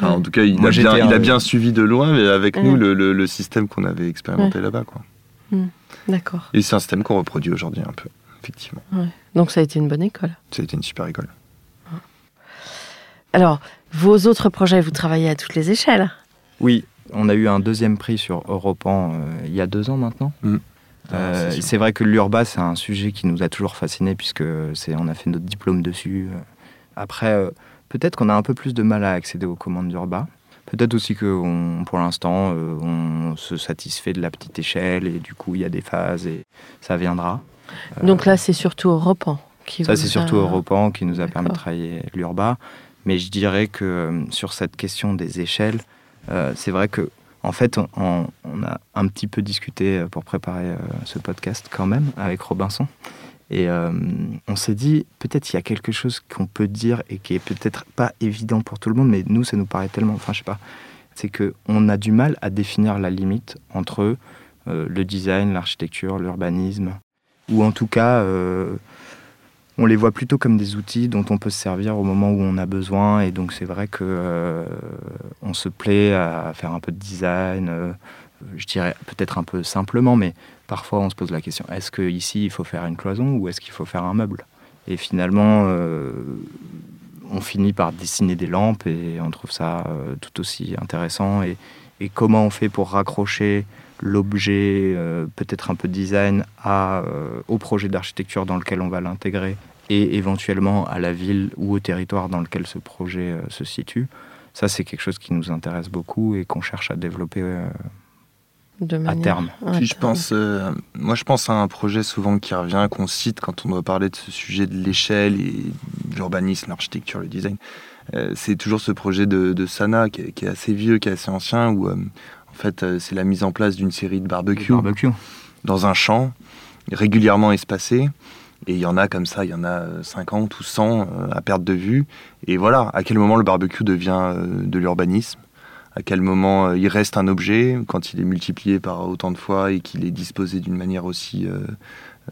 en tout cas, il, a, bien, il a bien suivi de loin, mais avec nous, le, système qu'on avait expérimenté là-bas. quoi. Hmm. D'accord. Et c'est un système qu'on reproduit aujourd'hui un peu, effectivement. Donc ça a été une bonne école. Ça a été une super école. Alors, vos autres projets, vous travaillez à toutes les échelles Oui, on a eu un deuxième prix sur Europan euh, il y a deux ans maintenant. Mm. Euh, ah, c'est vrai que l'urba, c'est un sujet qui nous a toujours fasciné puisque c'est, on a fait notre diplôme dessus. Après, euh, peut-être qu'on a un peu plus de mal à accéder aux commandes d'urba. Peut-être aussi que pour l'instant, on se satisfait de la petite échelle et du coup, il y a des phases et ça viendra. Donc là, c'est surtout Europan qui Ça, c'est surtout Europan qui nous a permis de travailler l'urba. Mais je dirais que euh, sur cette question des échelles, euh, c'est vrai que en fait, on, a un petit peu discuté euh, pour préparer ce podcast quand même avec Robinson. Et on s'est dit, peut-être il y a quelque chose qu'on peut dire et qui est peut-être pas évident pour tout le monde, mais nous, ça nous paraît tellement, enfin, je sais pas, c'est qu'on a du mal à définir la limite entre le design, l'architecture, l'urbanisme, ou en tout cas on les voit plutôt comme des outils dont on peut se servir au moment où on a besoin. Et donc c'est vrai que euh, on se plaît à faire un peu de design. Euh, je dirais peut-être un peu simplement, mais parfois on se pose la question est-ce qu'ici il faut faire une cloison ou est-ce qu'il faut faire un meuble? Et finalement, euh, on finit par dessiner des lampes et on trouve ça tout aussi intéressant. Et, et, comment on fait pour raccrocher l'objet, peut-être un peu de design, à, au projet d'architecture dans lequel on va l'intégrer et éventuellement à la ville ou au territoire dans lequel ce projet euh, se situe. Ça, c'est quelque chose qui nous intéresse beaucoup et qu'on cherche à développer euh, à terme. Puis je pense, euh, moi, je pense à un projet souvent qui revient, qu'on cite quand on doit parler de ce sujet de l'échelle et l'urbanisme, l'architecture, le design. c'est toujours ce projet de, Sana qui est, assez vieux, qui est assez ancien, où en fait, c'est la mise en place d'une série de barbecues barbecue. dans un champ régulièrement espacé. Et il y en a comme ça, il y en a 50 ou 100 à perte de vue. Et voilà, à quel moment le barbecue devient euh, de l'urbanisme? À quel moment euh, il reste un objet quand il est multiplié par autant de fois et qu'il est disposé d'une manière aussi euh,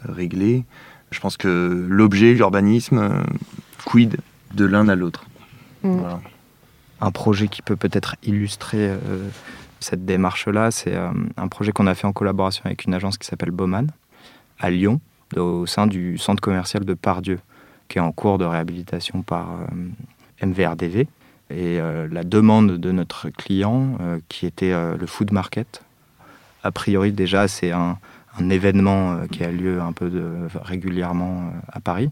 réglée? Je pense que l'objet, l'urbanisme, quid de l'un à l'autre. Mm. Un projet qui peut peut-être illustrer cette démarche-là, c'est un projet qu'on a fait en collaboration avec une agence qui s'appelle Bowman à Lyon au sein du centre commercial de Pardieu, qui est en cours de réhabilitation par euh, MVRDV. Et euh, la demande de notre client, euh, qui était le food market, a priori déjà c'est un, événement qui a lieu un peu régulièrement à Paris,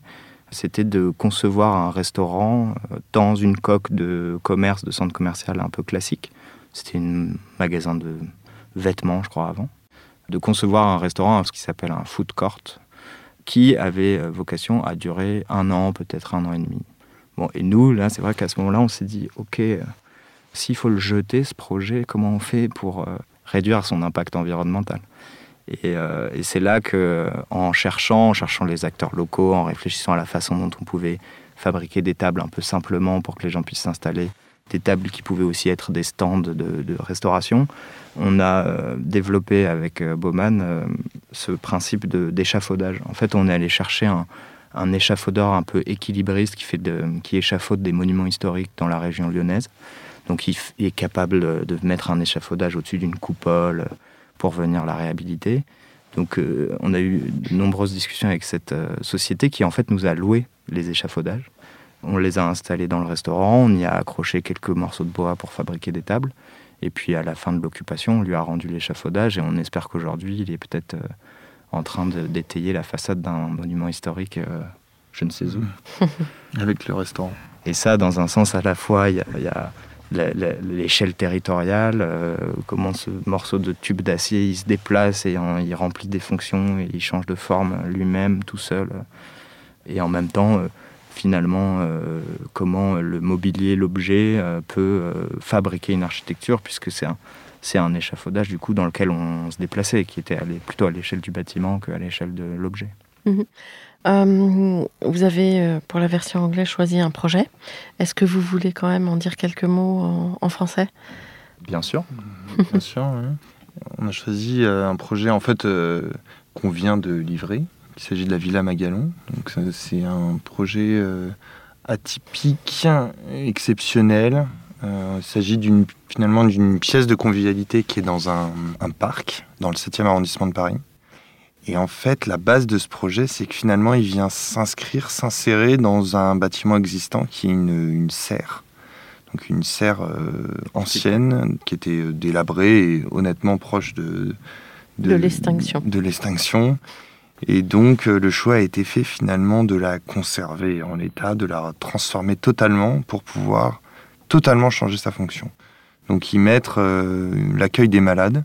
c'était de concevoir un restaurant dans une coque de commerce, de centre commercial un peu classique. C'était un magasin de vêtements, je crois, avant. De concevoir un restaurant, ce qui s'appelle un food court, qui avait euh, vocation à durer un an, peut-être un an et demi. Bon, et nous, là, c'est vrai qu'à ce moment-là, on s'est dit, OK, euh, s'il faut le jeter, ce projet, comment on fait pour euh, réduire son impact environnemental? Et, c'est là que, en cherchant, en cherchant les acteurs locaux, en réfléchissant à la façon dont on pouvait fabriquer des tables un peu simplement pour que les gens puissent s'installer, des tables qui pouvaient aussi être des stands de, restauration, on a euh, développé avec euh, Baumann euh, ce principe d'échafaudage. En fait, on est allé chercher un, échafaudeur un peu équilibriste qui, fait qui échafaude des monuments historiques dans la région lyonnaise. Donc, il, est capable de mettre un échafaudage au-dessus d'une coupole pour venir la réhabiliter. Donc, on a eu de nombreuses discussions avec cette société qui, en fait, nous a loué les échafaudages. On les a installés dans le restaurant, on y a accroché quelques morceaux de bois pour fabriquer des tables. Et puis à la fin de l'occupation, on lui a rendu l'échafaudage et on espère qu'aujourd'hui, il est peut-être euh, en train d'étayer la façade d'un monument historique, euh, je ne sais où. <laughs> Avec le restaurant. Et ça, dans un sens, à la fois, il y, a l'échelle territoriale, comment ce morceau de tube d'acier il se déplace et il remplit des fonctions et il change de forme lui-même tout seul. Et en même temps, finalement euh, comment le mobilier, l'objet euh, peut euh, fabriquer une architecture, puisque c'est un, c'est un échafaudage du coup dans lequel on se déplaçait, qui était plutôt à l'échelle du bâtiment qu'à l'échelle de l'objet. Mhm. vous avez, pour la version anglaise, choisi un projet. Est-ce que vous voulez quand même en dire quelques mots en, français? Bien sûr. Bien sûr. On a choisi un projet en fait qu'on vient de livrer, il s'agit de la Villa Magalon. Donc c'est un projet euh, atypique, exceptionnel. Euh, il s'agit d'une, finalement d'une pièce de convivialité qui est dans un, parc, dans le 7e arrondissement de Paris. Et en fait, la base de ce projet, c'est que finalement, il vient s'inscrire, s'insérer dans un bâtiment existant qui est une, serre. Donc une serre euh, ancienne qui était délabrée et honnêtement proche de, de, de l'extinction. De l'extinction et donc euh, le choix a été fait finalement de la conserver en état, de la transformer totalement pour pouvoir totalement changer sa fonction. Donc y mettre euh, l'accueil des malades.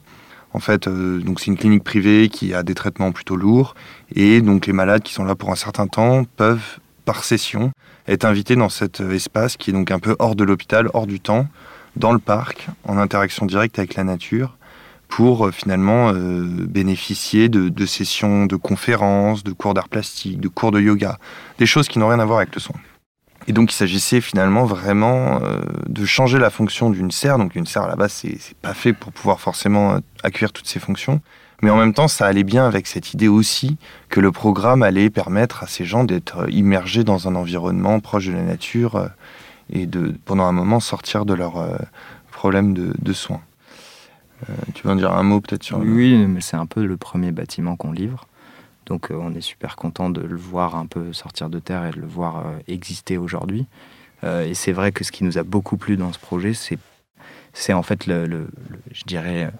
En fait, euh, donc c'est une clinique privée qui a des traitements plutôt lourds et donc les malades qui sont là pour un certain temps peuvent par session être invités dans cet espace qui est donc un peu hors de l'hôpital, hors du temps, dans le parc, en interaction directe avec la nature pour euh, finalement euh, bénéficier de, sessions de conférences, de cours d'art plastique, de cours de yoga, des choses qui n'ont rien à voir avec le son. Et donc il s'agissait finalement vraiment euh, de changer la fonction d'une serre. Donc une serre à la base, c'est, pas fait pour pouvoir forcément accueillir toutes ces fonctions. Mais en même temps, ça allait bien avec cette idée aussi que le programme allait permettre à ces gens d'être immergés dans un environnement proche de la nature et de, pendant un moment, sortir de leurs problèmes de soins. Euh, tu veux en dire un mot peut-être sur Oui, mais c'est un peu le premier bâtiment qu'on livre. Donc euh, on est super content de le voir un peu sortir de terre et de le voir euh, exister aujourd'hui. et c'est vrai que ce qui nous a beaucoup plu dans ce projet, c'est, c'est en fait, le, je dirais,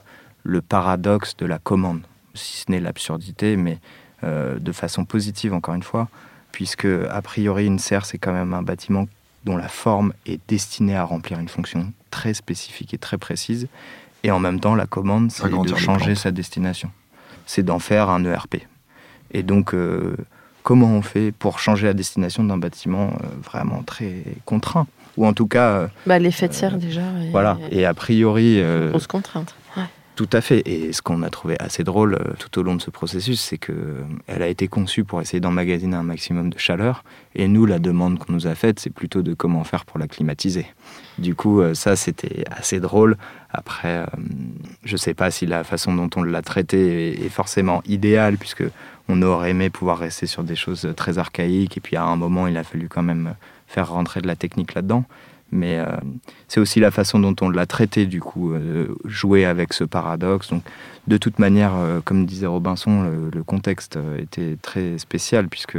le paradoxe de la commande, si ce n'est l'absurdité, mais de façon positive encore une fois, puisque a priori une serre, c'est quand même un bâtiment dont la forme est destinée à remplir une fonction très spécifique et très précise. Et en même temps, la commande, c'est de changer sa destination. C'est d'en faire un ERP. Et donc, euh, comment on fait pour changer la destination d'un bâtiment euh, vraiment très contraint? Ou en tout cas... Euh, bah, L'effet de serre, déjà. voilà. Et a priori... grosse contrainte. Tout à fait. Et ce qu'on a trouvé assez drôle euh, tout au long de ce processus, c'est qu'elle euh, a été conçue pour essayer d'emmagasiner un maximum de chaleur. Et nous, la demande qu'on nous a faite, c'est plutôt de comment faire pour la climatiser. Du coup, euh, ça, c'était assez drôle. Après, je ne sais pas si la façon dont on l'a traité est forcément idéale, puisque on aurait aimé pouvoir rester sur des choses très archaïques. Et puis, à un moment, il a fallu quand même faire rentrer de la technique là-dedans. Mais euh, c'est aussi la façon dont on l'a traité, du coup, euh, jouer avec ce paradoxe. Donc, de toute manière, euh, comme disait Robinson, le, contexte était très spécial, puisque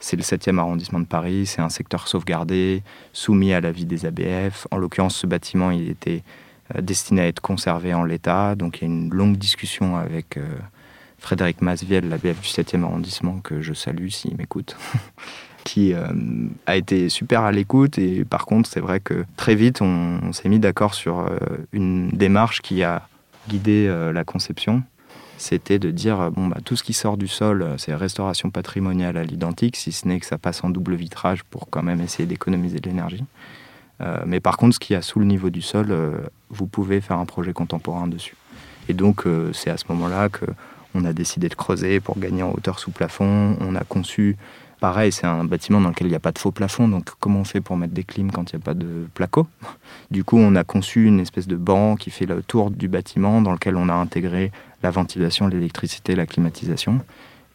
c'est le 7e arrondissement de Paris, c'est un secteur sauvegardé, soumis à l'avis des ABF. En l'occurrence, ce bâtiment, il était destiné à être conservé en l'état. Donc, il y a une longue discussion avec Frédéric Masviel, l'ABF du 7e arrondissement, que je salue s'il m'écoute. <laughs> qui euh, a été super à l'écoute. Et par contre, c'est vrai que très vite, on, s'est mis d'accord sur euh, une démarche qui a guidé euh, la conception. C'était de dire, bon, bah, tout ce qui sort du sol, c'est restauration patrimoniale à l'identique, si ce n'est que ça passe en double vitrage pour quand même essayer d'économiser de l'énergie. mais par contre, ce qui a sous le niveau du sol, vous pouvez faire un projet contemporain dessus. Et donc, c'est à ce moment-là que on a décidé de creuser pour gagner en hauteur sous plafond. On a conçu Pareil, c'est un bâtiment dans lequel il n'y a pas de faux plafond, donc comment on fait pour mettre des clims quand il n'y a pas de placo? Du coup, on a conçu une espèce de banc qui fait le tour du bâtiment, dans lequel on a intégré la ventilation, l'électricité, la climatisation.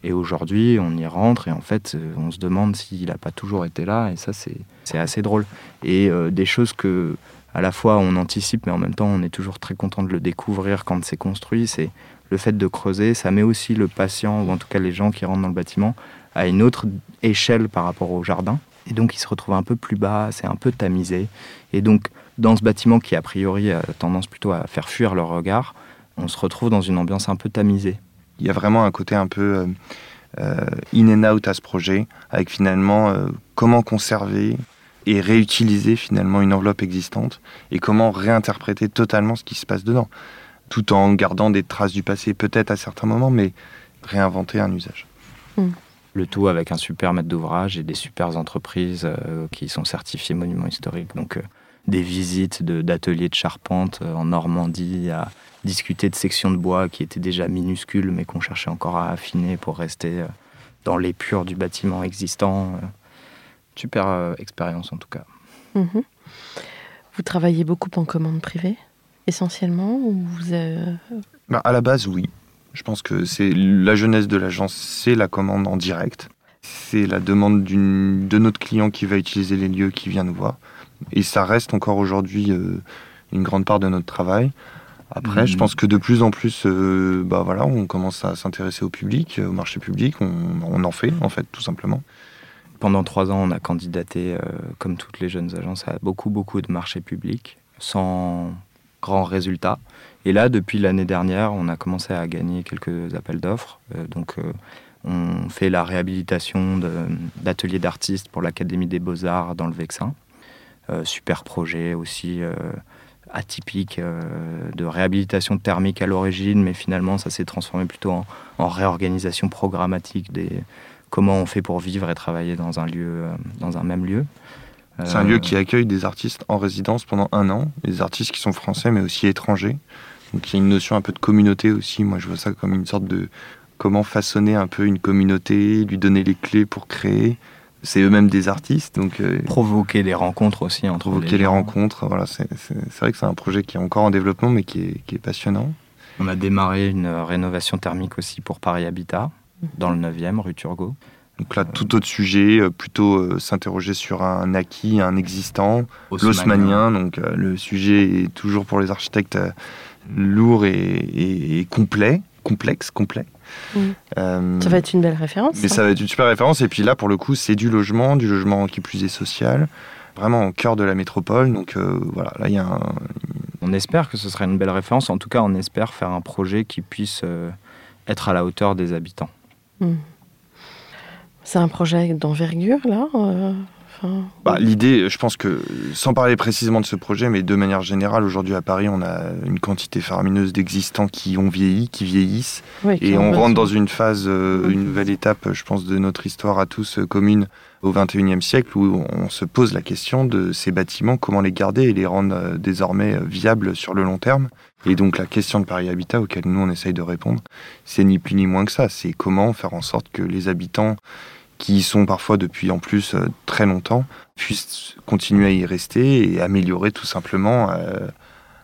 Et aujourd'hui, on y rentre et en fait, euh, on se demande s'il n'a pas toujours été là, et ça, c'est assez drôle. Et euh, des choses que, à la fois, on anticipe, mais en même temps, on est toujours très content de le découvrir quand c'est construit. C'est le fait de creuser, ça met aussi le patient, ou en tout cas les gens qui rentrent dans le bâtiment, à une autre échelle par rapport au jardin. Et donc, il se retrouve un peu plus bas, c'est un peu tamisé. Et donc, dans ce bâtiment qui, a priori, a tendance plutôt à faire fuir leur regard, on se retrouve dans une ambiance un peu tamisée. Il y a vraiment un côté un peu euh, euh, in and out à ce projet, avec finalement euh, comment conserver et réutiliser finalement une enveloppe existante et comment réinterpréter totalement ce qui se passe dedans, tout en gardant des traces du passé peut-être à certains moments, mais réinventer un usage. Hmm. Le tout avec un super maître d'ouvrage et des super entreprises euh, qui sont certifiées monuments historiques. Donc euh, des visites d'ateliers de, charpente euh, en Normandie à discuter de sections de bois qui étaient déjà minuscules mais qu'on cherchait encore à affiner pour rester dans l'épure du bâtiment existant. Super expérience en tout cas. Mhm. Vous travaillez beaucoup en commande privée, essentiellement ou vous bah, À la base, oui. Je pense que c'est la jeunesse de l'agence, c'est la commande en direct. C'est la demande de notre client qui va utiliser les lieux qui vient nous voir. Et ça reste encore aujourd'hui euh, une grande part de notre travail. Après, je mmh. pense que de plus en plus, euh, bah voilà, on commence à s'intéresser au public, au marché public. On, en fait, en fait, tout simplement. Pendant trois ans, on a candidaté, euh, comme toutes les jeunes agences, à beaucoup, beaucoup de marchés publics, sans grands résultats. Et là, depuis l'année dernière, on a commencé à gagner quelques appels d'offres. Euh, donc, euh, on fait la réhabilitation d'ateliers d'artistes pour l'Académie des Beaux-Arts dans le Vexin. Euh, super projet aussi atypique de réhabilitation thermique à l'origine, mais finalement, ça s'est transformé plutôt en, en, réorganisation programmatique des comment on fait pour vivre et travailler dans un lieu, dans un même lieu. C'est un lieu qui accueille des artistes en résidence pendant un an, des artistes qui sont français mais aussi étrangers. Donc il y a une notion un peu de communauté aussi. Moi, je vois ça comme une sorte de comment façonner un peu une communauté, lui donner les clés pour créer. C'est eux-mêmes des artistes, donc euh, provoquer des rencontres aussi entre provoquer les, rencontres. Voilà, c'est vrai que c'est un projet qui est encore en développement, mais qui est, qui est, passionnant. On a démarré une rénovation thermique aussi pour Paris Habitat, dans le 9e, rue Turgot. Donc là, tout autre sujet, euh, plutôt euh, s'interroger sur un acquis, un existant, l'osmanien. Donc le sujet est toujours pour les architectes lourd et, complet, complexe, complet. Euh, ça va être une belle référence. Mais ça va être une super référence. Et puis là, pour le coup, c'est du logement, du logement qui plus est social, vraiment au cœur de la métropole. Donc euh, voilà, là, il y a un... On espère que ce sera une belle référence. En tout cas, on espère faire un projet qui puisse euh, être à la hauteur des habitants. Hmm. C'est un projet d'envergure, là bah, L'idée, je pense que, sans parler précisément de ce projet, mais de manière générale, aujourd'hui à Paris, on a une quantité faramineuse d'existants qui ont vieilli, qui vieillissent. et on rentre dans une phase, euh, une nouvelle étape, je pense, de notre histoire à tous euh, commune au XXIe siècle, où on se pose la question de ces bâtiments, comment les garder et les rendre euh, désormais viables sur le long terme. Et donc la question de Paris Habitat, auquel nous on essaye de répondre, c'est ni plus ni moins que ça. C'est comment faire en sorte que les habitants qui y sont parfois depuis en plus euh, très longtemps, puissent continuer à y rester et améliorer tout simplement. Euh,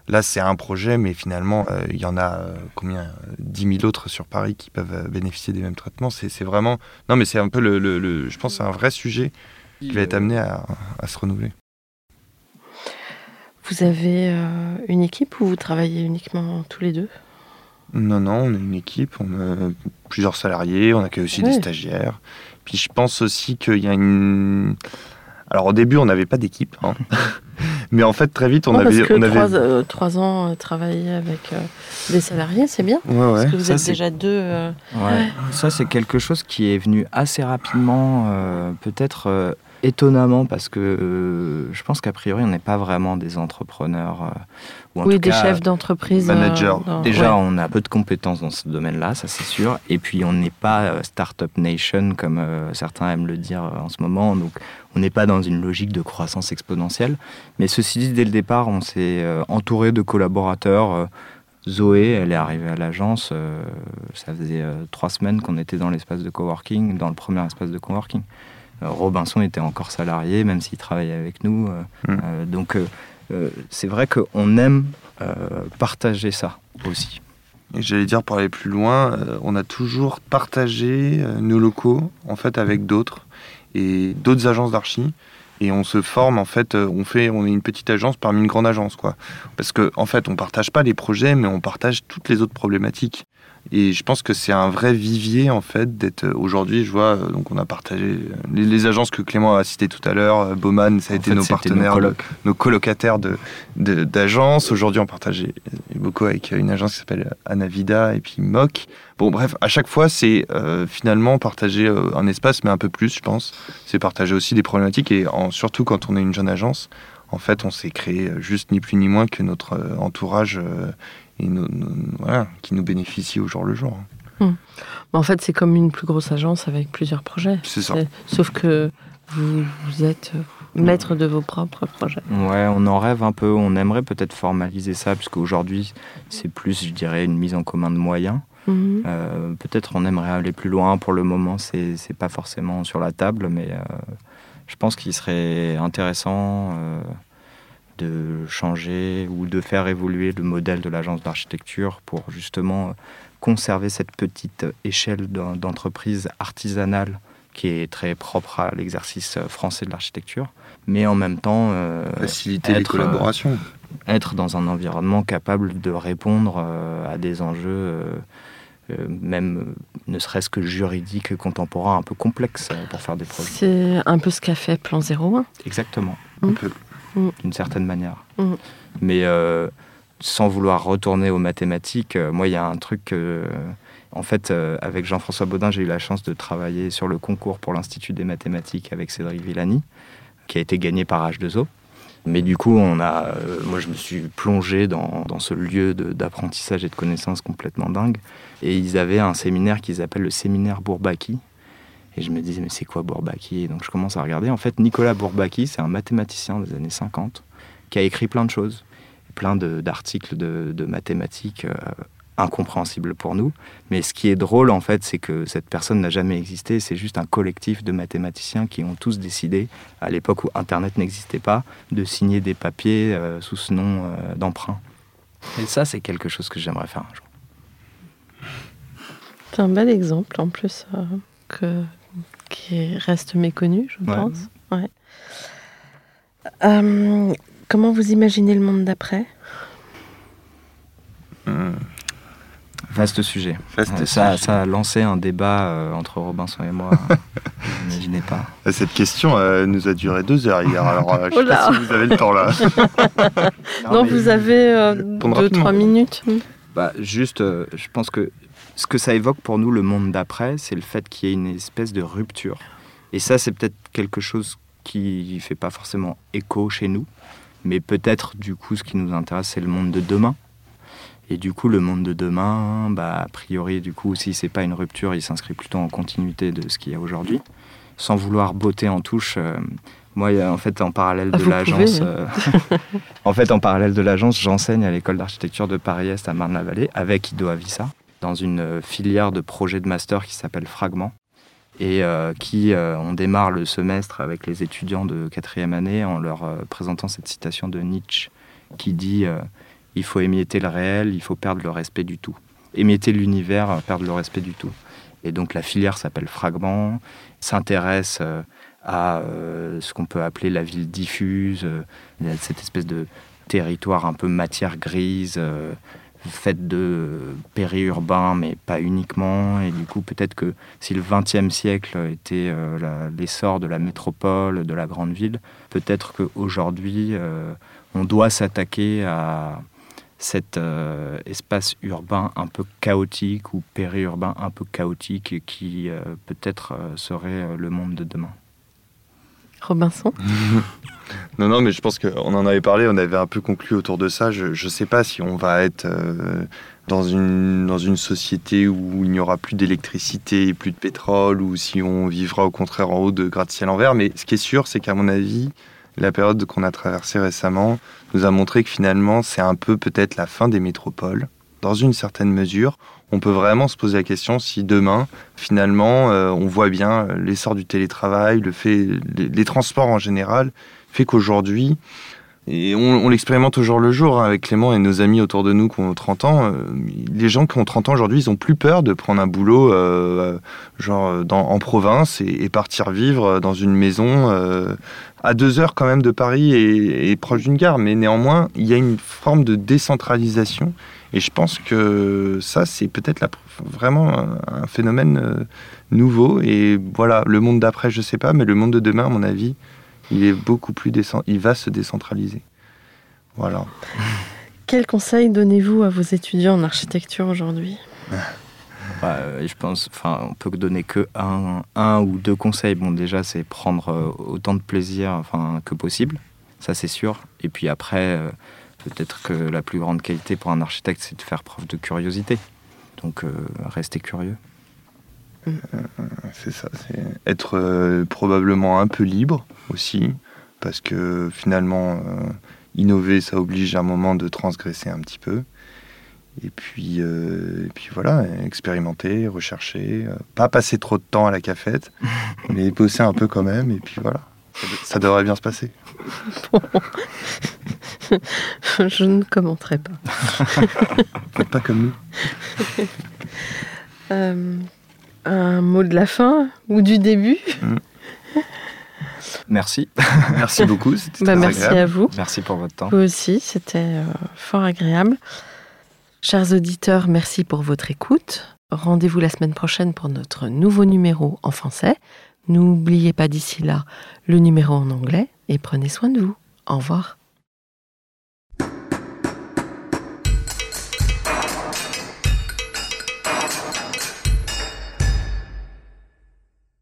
là, c'est un projet, mais finalement, euh, il y en a combien 10 000 autres sur Paris qui peuvent bénéficier des mêmes traitements. C'est vraiment. Non, mais c'est un peu le, Je pense c'est un vrai sujet qui va être amené à, à se renouveler. Vous avez une équipe ou vous travaillez uniquement tous les deux? Non, non, on a une équipe, on a plusieurs salariés, on accueille aussi des stagiaires. Puis je pense aussi qu'il y a une. Alors au début, on n'avait pas d'équipe. Hein. <laughs> Mais en fait, très vite, on avait. on avait... Euh, trois, ans euh, travailler avec euh, des salariés, c'est bien. Parce que vous êtes déjà deux. Ouais. Ça, c'est quelque chose qui est venu assez rapidement, peut-être étonnamment, parce que je pense qu'a priori, on n'est pas vraiment des entrepreneurs oui, des chefs d'entreprise. Euh, Managers. Déjà, on a peu de compétences dans ce domaine-là, ça c'est sûr. Et puis, on n'est pas euh, Startup Nation, comme euh, certains aiment le dire en ce moment. Donc, on n'est pas dans une logique de croissance exponentielle. Mais ceci dit, dès le départ, on s'est entouré de collaborateurs. Zoé, elle est arrivée à l'agence, ça faisait trois semaines qu'on était dans l'espace de coworking, dans le premier espace de coworking. Robinson était encore salarié, même s'il travaillait avec nous. Mm. donc, euh, c'est vrai qu'on aime euh, partager ça aussi. Et j'allais dire, pour aller plus loin, euh, on a toujours partagé nos locaux en fait avec d'autres et d'autres agences d'archi. Et on se forme en fait, on fait, on est une petite agence parmi une grande agence quoi. Parce que en fait, on partage pas les projets, mais on partage toutes les autres problématiques. Et je pense que c'est un vrai vivier en fait d'être aujourd'hui. Je vois donc on a partagé les, agences que Clément a citées tout à l'heure. Bowman, ça a été nos partenaires, nos, colocataires de d'agences. aujourd'hui, on partage beaucoup avec une agence qui s'appelle Anavida et puis Moc. Bon, bref, à chaque fois, c'est finalement partager un espace, mais un peu plus, je pense. C'est partager aussi des problématiques et surtout quand on est une jeune agence, en fait, on s'est créé juste ni plus ni moins que notre entourage et qui nous bénéficie au jour le jour. Hmm. En fait, c'est comme une plus grosse agence avec plusieurs projets. C'est ça. Sauf que vous, êtes maître de vos propres projets. Ouais, on en rêve un peu. On aimerait peut-être formaliser ça, puisque aujourd'hui, c'est plus, je dirais, une mise en commun de moyens. Mhm. Euh, peut-être on aimerait aller plus loin. Pour le moment, c'est pas forcément sur la table, mais euh, je pense qu'il serait intéressant. Euh, de changer ou de faire évoluer le modèle de l'agence d'architecture pour justement conserver cette petite échelle d'entreprise artisanale qui est très propre à l'exercice français de l'architecture, mais en même temps euh, faciliter les collaborations, être dans un environnement capable de répondre euh, à des enjeux euh, même ne serait-ce que juridiques contemporains un peu complexes pour faire des projets. C'est un peu ce qu'a fait Plan 01. Exactement. Un peu. Mm. d'une certaine manière. Mm. Mais euh, sans vouloir retourner aux mathématiques, euh, moi, il y a un truc. en fait, euh, avec Jean-François Baudin, j'ai eu la chance de travailler sur le concours pour l'Institut des mathématiques avec Cédric Villani, qui a été gagné par H2O. Mais du coup, on a, moi, je me suis plongé dans, dans ce lieu d'apprentissage et de connaissances complètement dingue. Et ils avaient un séminaire qu'ils appellent le séminaire Bourbaki, et je me disais, mais c'est quoi Bourbaki? Donc je commence à regarder. En fait, Nicolas Bourbaki, c'est un mathématicien des années 50 qui a écrit plein de choses, plein d'articles de, mathématiques euh, incompréhensibles pour nous. Mais ce qui est drôle, en fait, c'est que cette personne n'a jamais existé. C'est juste un collectif de mathématiciens qui ont tous décidé, à l'époque où Internet n'existait pas, de signer des papiers euh, sous ce nom euh, d'emprunt. Et ça, c'est quelque chose que j'aimerais faire un jour. C'est un bel exemple, en plus, que qui reste méconnu, je pense. Ouais. Euh, comment vous imaginez le monde d'après? Hmm. Vaste sujet. ça, ça, a lancé un débat euh, entre Robinson et moi. <laughs> N'imaginez pas. Cette question euh, nous a duré deux heures hier. Alors, je sais pas si vous avez le temps là. <laughs> non, vous avez deux, trois minutes. Bah, juste, je pense que ce que ça évoque pour nous, le monde d'après, c'est le fait qu'il y ait une espèce de rupture. Et ça, c'est peut-être quelque chose qui ne fait pas forcément écho chez nous, mais peut-être du coup, ce qui nous intéresse, c'est le monde de demain. Et du coup, le monde de demain, bah, a priori, du coup, si c'est pas une rupture, il s'inscrit plutôt en continuité de ce qu'il y a aujourd'hui. Sans vouloir botter en touche, euh, moi, en fait, en parallèle ah, de l'agence, euh, <laughs> en fait, en parallèle de l'agence, j'enseigne à l'école d'architecture de Paris-Est à Marne-la-Vallée avec Ido Avissa dans une euh, filière de projet de master qui s'appelle Fragment et euh, qui, euh, on démarre le semestre avec les étudiants de quatrième année en leur présentant cette citation de Nietzsche qui dit Il faut émietter le réel, il faut perdre le respect du tout. Émietter l'univers, perdre le respect du tout. Et donc la filière s'appelle Fragment, s'intéresse à ce qu'on peut appeler la ville diffuse, cette espèce de territoire un peu matière grise faite de périurbain, mais pas uniquement. Et du coup, peut-être que si le XXe siècle était euh, l'essor de la métropole, de la grande ville, peut-être qu'aujourd'hui, euh, on doit s'attaquer à cet euh, espace urbain un peu chaotique ou périurbain un peu chaotique qui peut-être serait le monde de demain. Robinson <laughs> Non, non, mais je pense qu'on en avait parlé, on avait un peu conclu autour de ça. Je ne sais pas si on va être euh, dans, une, dans une société où il n'y aura plus d'électricité plus de pétrole, ou si on vivra au contraire en haut de gratte-ciel en verre. Mais ce qui est sûr, c'est qu'à mon avis, la période qu'on a traversée récemment nous a montré que finalement, c'est un peu peut-être la fin des métropoles. Dans une certaine mesure, on peut vraiment se poser la question si demain, finalement, euh, on voit bien l'essor du télétravail, le fait, les transports en général, fait qu'aujourd'hui, Et on, l'expérimente au jour le jour hein, avec Clément et nos amis autour de nous qui ont 30 ans. Euh, les gens qui ont 30 ans aujourd'hui, ils ont plus peur de prendre un boulot euh, genre en province et, partir vivre dans une maison à deux heures quand même de Paris et, proche d'une gare. Mais néanmoins, il y a une forme de décentralisation. Et je pense que ça, c'est peut-être vraiment un phénomène nouveau. Et voilà, le monde d'après, je sais pas, mais le monde de demain, à mon avis, il est beaucoup plus il va se décentraliser. Voilà. <laughs> Quel conseil donnez-vous à vos étudiants en architecture aujourd'hui? Bah, Je pense, enfin, on peut donner que un, un ou deux conseils. Bon, déjà, c'est prendre euh, autant de plaisir, enfin, que possible. Ça, c'est sûr. Et puis après, euh, peut-être que la plus grande qualité pour un architecte, c'est de faire preuve de curiosité. Donc, euh, rester curieux. Euh, c'est ça, c'est être euh, probablement un peu libre aussi, parce que finalement, euh, innover, ça oblige à un moment de transgresser un petit peu. Et puis, et puis voilà, expérimenter, rechercher, pas passer trop de temps à la cafette, <laughs> mais bosser un peu quand même, et puis voilà, ça, devrait bien se passer. <laughs> <laughs> Je ne commenterai pas. <laughs> Pas comme nous. <laughs> Un mot de la fin ou du début mm. Merci. Merci beaucoup. Bah, merci à vous. Merci pour votre temps. Vous aussi, c'était euh, fort agréable. Chers auditeurs, merci pour votre écoute. Rendez-vous la semaine prochaine pour notre nouveau numéro en français. N'oubliez pas d'ici là le numéro en anglais et prenez soin de vous. Au revoir.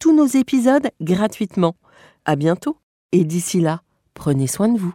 tous nos épisodes gratuitement. À bientôt et d'ici là, prenez soin de vous.